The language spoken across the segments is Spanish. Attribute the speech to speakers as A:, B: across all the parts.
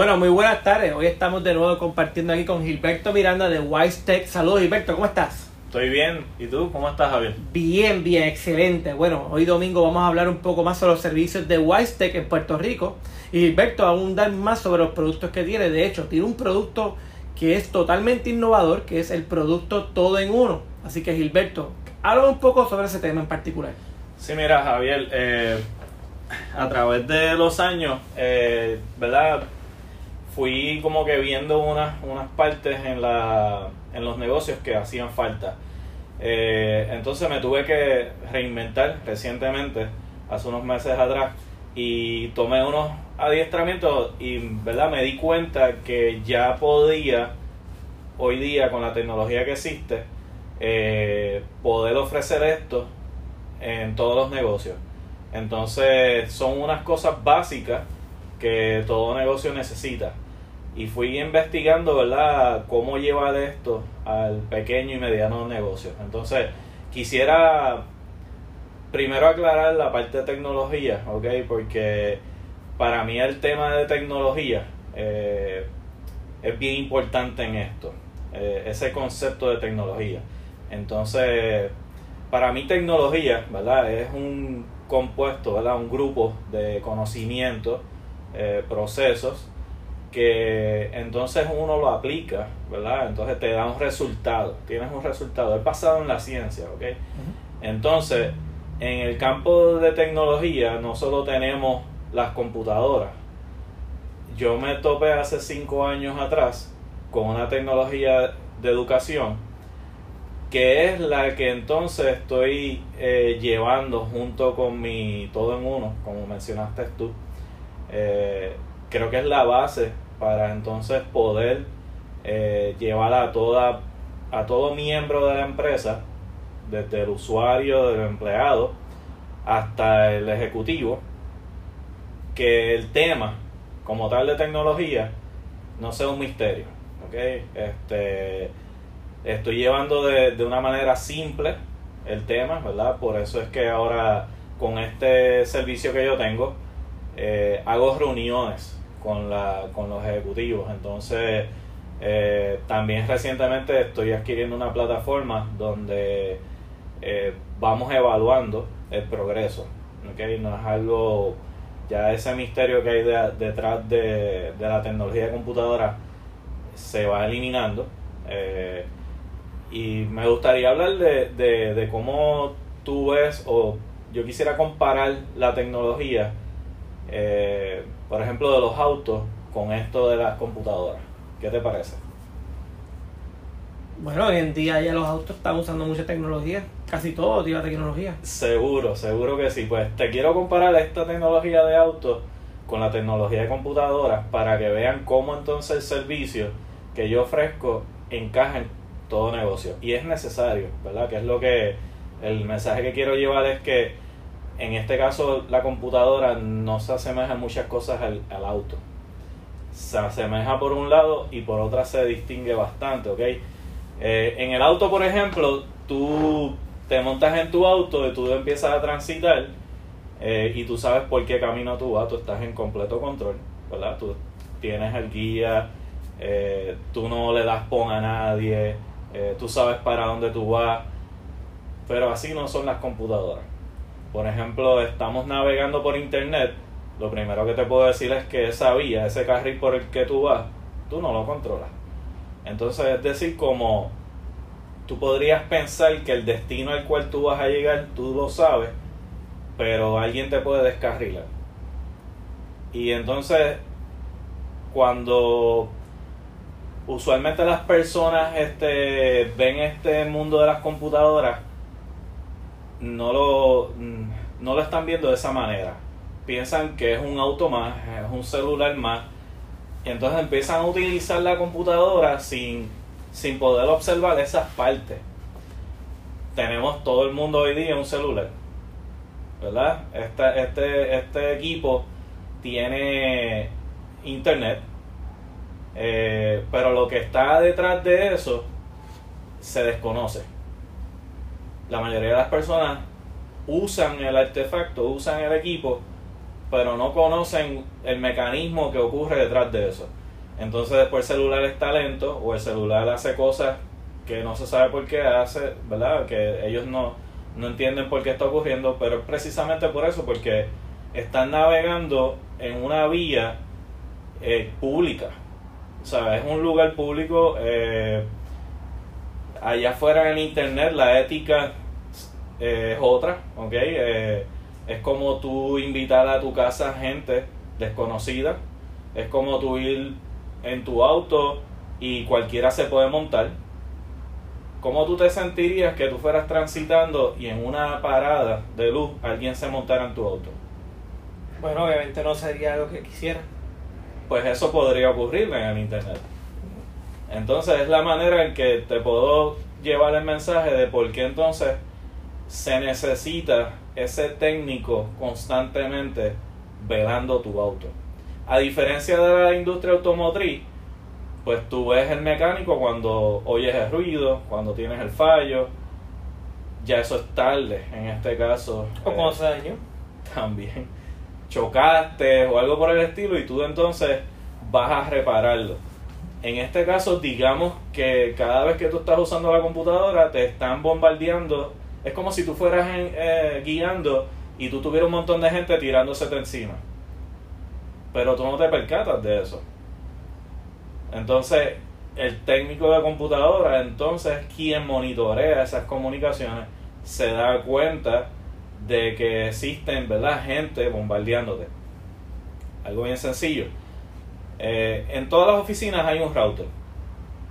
A: Bueno, muy buenas tardes. Hoy estamos de nuevo compartiendo aquí con Gilberto Miranda de Wise Tech. Saludos, Gilberto, ¿cómo estás?
B: Estoy bien. ¿Y tú? ¿Cómo estás, Javier?
A: Bien, bien, excelente. Bueno, hoy domingo vamos a hablar un poco más sobre los servicios de Wise Tech en Puerto Rico. Y Gilberto va a abundar más sobre los productos que tiene. De hecho, tiene un producto que es totalmente innovador, que es el producto todo en uno. Así que, Gilberto, habla un poco sobre ese tema en particular.
B: Sí, mira, Javier, eh, a través de los años, eh, ¿verdad? Fui como que viendo unas, unas partes en, la, en los negocios que hacían falta. Eh, entonces me tuve que reinventar recientemente, hace unos meses atrás, y tomé unos adiestramientos y verdad me di cuenta que ya podía hoy día con la tecnología que existe eh, poder ofrecer esto en todos los negocios. Entonces son unas cosas básicas que todo negocio necesita. Y fui investigando, ¿verdad?, cómo llevar esto al pequeño y mediano negocio. Entonces, quisiera primero aclarar la parte de tecnología, ¿ok? Porque para mí el tema de tecnología eh, es bien importante en esto, eh, ese concepto de tecnología. Entonces, para mí tecnología, ¿verdad? Es un compuesto, ¿verdad? Un grupo de conocimientos eh, procesos que entonces uno lo aplica, ¿verdad? Entonces te da un resultado, tienes un resultado, es basado en la ciencia, ¿ok? Entonces, en el campo de tecnología no solo tenemos las computadoras, yo me topé hace cinco años atrás con una tecnología de educación que es la que entonces estoy eh, llevando junto con mi todo en uno, como mencionaste tú, eh, creo que es la base para entonces poder eh, llevar a toda a todo miembro de la empresa desde el usuario del empleado hasta el ejecutivo que el tema como tal de tecnología no sea un misterio ¿okay? este estoy llevando de, de una manera simple el tema verdad por eso es que ahora con este servicio que yo tengo eh, hago reuniones con, la, con los ejecutivos. Entonces, eh, también recientemente estoy adquiriendo una plataforma donde eh, vamos evaluando el progreso. ¿okay? No es algo, ya ese misterio que hay detrás de, la tecnología de computadora se va eliminando. y me gustaría hablar de, de, de cómo tú ves o yo quisiera comparar la tecnología eh, por ejemplo, de los autos con esto de las computadoras. ¿Qué te parece?
A: Bueno, hoy en día ya los autos están usando mucha tecnología, casi todo tiene tecnología.
B: Seguro, seguro que sí. Pues te quiero comparar esta tecnología de autos con la tecnología de computadoras para que vean cómo entonces el servicio que yo ofrezco encaja en todo negocio. Y es necesario, ¿verdad? Que es lo que el mensaje que quiero llevar es que en este caso la computadora no se asemeja muchas cosas al, auto. Se asemeja por un lado y por otra se distingue bastante, ¿ok? Eh, en el auto, por ejemplo, tú te montas en tu auto y tú empiezas a transitar eh, y tú sabes por qué camino tú vas, tú estás en completo control, ¿verdad? Tú tienes el guía, eh, tú no le das pon a nadie, tú sabes para dónde tú vas, pero así no son las computadoras por ejemplo, estamos navegando por internet, lo primero que te puedo decir es que esa vía, ese carril por el que tú vas, tú no lo controlas. Entonces, es decir, como tú podrías pensar que el destino al cual tú vas a llegar, tú lo sabes, pero alguien te puede descarrilar. Y entonces, cuando usualmente las personas este, ven este mundo de las computadoras, no lo, no lo están viendo de esa manera. Piensan que es un auto más, es un celular más. Entonces empiezan a utilizar la computadora sin, sin poder observar esas partes. Tenemos todo el mundo hoy día un celular. ¿Verdad? Este, este, este equipo tiene internet. Eh, pero lo que está detrás de eso se desconoce la mayoría de las personas usan el artefacto, usan el equipo pero no conocen el mecanismo que ocurre detrás de eso. Entonces después el celular está lento o el celular hace cosas que no se sabe por qué hace, ¿verdad? Que ellos no, no entienden por qué está ocurriendo, pero es precisamente por eso, porque están navegando en una vía eh, pública. O sea, es un lugar público. Eh, allá afuera en internet la ética eh, es otra, ¿ok? es como tú invitar a tu casa gente desconocida. Es como tú ir en tu auto y cualquiera se puede montar. ¿Cómo tú te sentirías que tú fueras transitando y en una parada de luz alguien se montara en tu auto?
A: Bueno, obviamente no sería lo que quisiera.
B: Pues eso podría ocurrir en el Internet. Entonces es la manera en que te puedo llevar el mensaje de por qué entonces se necesita ese técnico constantemente velando tu auto. A diferencia de la industria automotriz, pues tú ves el mecánico cuando oyes el ruido, cuando tienes el fallo. Ya eso es tarde en este caso.
A: O cuando se dañó.
B: También. Chocaste o algo por el estilo y tú entonces vas a repararlo. En este caso, digamos que cada vez que tú estás usando la computadora te están bombardeando. Es como si tú fueras eh, guiando y tú tuvieras un montón de gente tirándose de encima. Pero tú no te percatas de eso. Entonces, el técnico de computadora, entonces, quien monitorea esas comunicaciones, se da cuenta de que existen, ¿verdad?, gente bombardeándote. Algo bien sencillo. Eh, en todas las oficinas hay un router.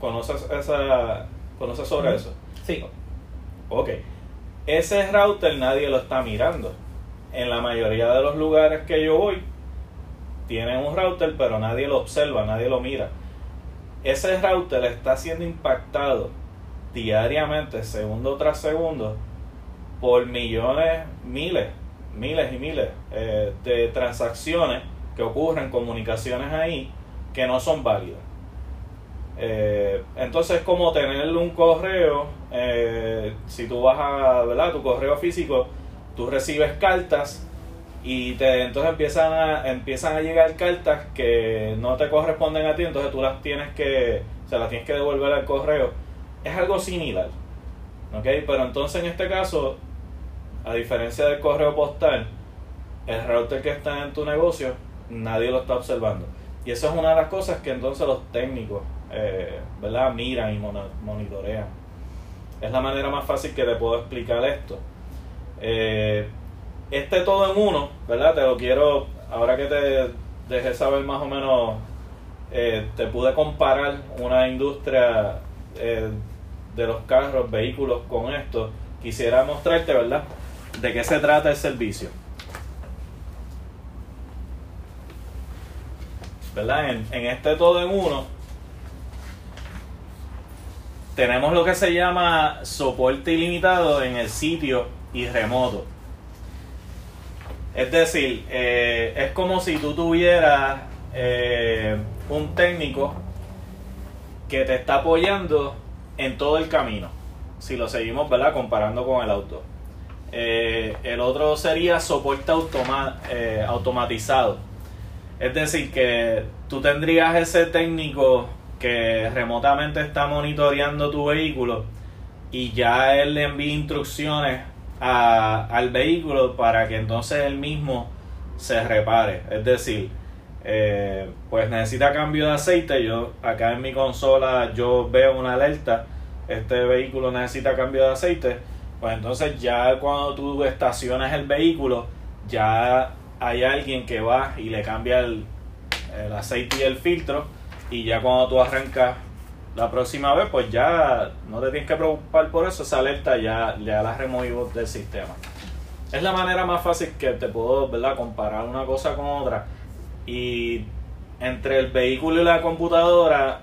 B: ¿Conoces, esa, ¿conoces sobre eso?
A: Sí.
B: Ok. Ese router nadie lo está mirando. En la mayoría de los lugares que yo voy, tienen un router, pero nadie lo observa, nadie lo mira ese router está siendo impactado diariamente, segundo tras segundo, por millones, miles, miles y miles eh, de transacciones que ocurren, comunicaciones ahí, que no son válidas. Eh, entonces es como tener un correo, eh, si tú vas a, ¿verdad? Tu correo físico, tú recibes cartas y te entonces empiezan a empiezan a llegar cartas que no te corresponden a ti entonces tú las tienes que se las tienes que devolver al correo es algo similar ¿ok? pero entonces en este caso a diferencia del correo postal el router que está en tu negocio nadie lo está observando y eso es una de las cosas que entonces los técnicos eh, ¿verdad? miran y monitorean es la manera más fácil que te puedo explicar esto eh, este todo en uno, ¿verdad? Te lo quiero, ahora que te dejé saber más o menos, eh, te pude comparar una industria de los carros, vehículos con esto. Quisiera mostrarte, ¿verdad? De qué se trata el servicio. En, en este todo en uno tenemos lo que se llama soporte ilimitado en el sitio y remoto. Es decir, eh, es como si tú tuvieras eh, un técnico que te está apoyando en todo el camino. Si lo seguimos, ¿verdad? Comparando con el auto. Eh, el otro sería soporte automatizado. Es decir, que tú tendrías ese técnico que remotamente está monitoreando tu vehículo y ya él le envía instrucciones al vehículo para que entonces él mismo se repare. Es decir, eh, pues necesita cambio de aceite. Yo acá en mi consola yo veo una alerta. Este vehículo necesita cambio de aceite. Pues entonces ya cuando tú estacionas el vehículo, ya hay alguien que va y le cambia el, el aceite y el filtro. Y ya cuando tú arrancas la próxima vez, pues ya no te tienes que preocupar por eso, esa alerta ya, ya la removimos del sistema. Es la manera más fácil que te puedo ¿verdad? comparar una cosa con otra. Y entre el vehículo y la computadora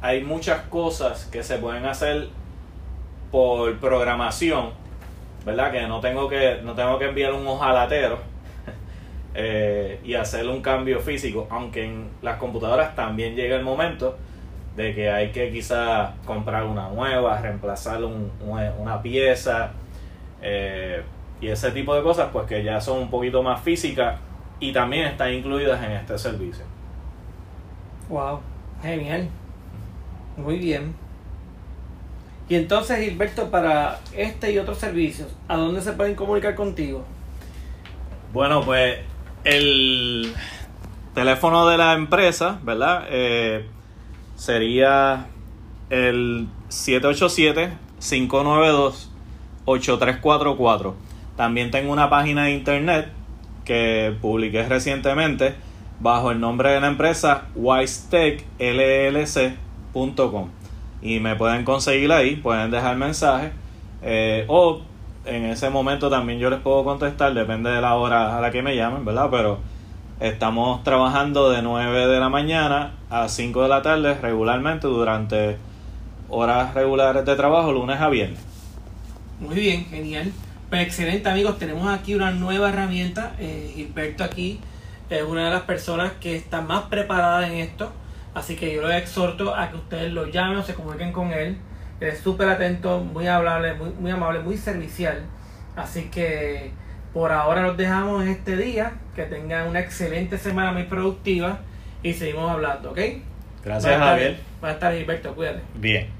B: hay muchas cosas que se pueden hacer por programación, ¿verdad? Que no tengo que, no tengo que enviar un ojalatero eh, y hacer un cambio físico, aunque en las computadoras también llega el momento de que hay que quizá comprar una nueva, reemplazar una pieza eh, y ese tipo de cosas, pues que ya son un poquito más físicas y también están incluidas en este servicio.
A: Wow, genial. Muy bien. Y entonces, Gilberto, para este y otros servicios, ¿a dónde se pueden comunicar contigo?
B: Bueno, pues el teléfono de la empresa, ¿verdad? Eh, sería el 787-592-8344. También tengo una página de internet que publiqué recientemente bajo el nombre de la empresa wisetechllc.com y me pueden conseguir ahí, pueden dejar mensajes eh, o en ese momento también yo les puedo contestar, depende de la hora a la que me llamen, ¿verdad? Pero estamos trabajando de 9 de la mañana a 5 de la tarde regularmente durante horas regulares de trabajo, lunes a viernes.
A: Muy bien, genial. Pues excelente amigos, tenemos aquí una nueva herramienta. Eh, Gilberto aquí es una de las personas que está más preparada en esto. Así que yo los exhorto a que ustedes lo llamen o se comuniquen con él. Él es súper atento, muy amable, muy, muy amable, muy servicial. Así que por ahora los dejamos en este día. Que tengan una excelente semana muy productiva. Y seguimos hablando, ¿ok?
B: Gracias, Javier.
A: Buenas tardes, Gilberto. Cuídate.
B: Bien.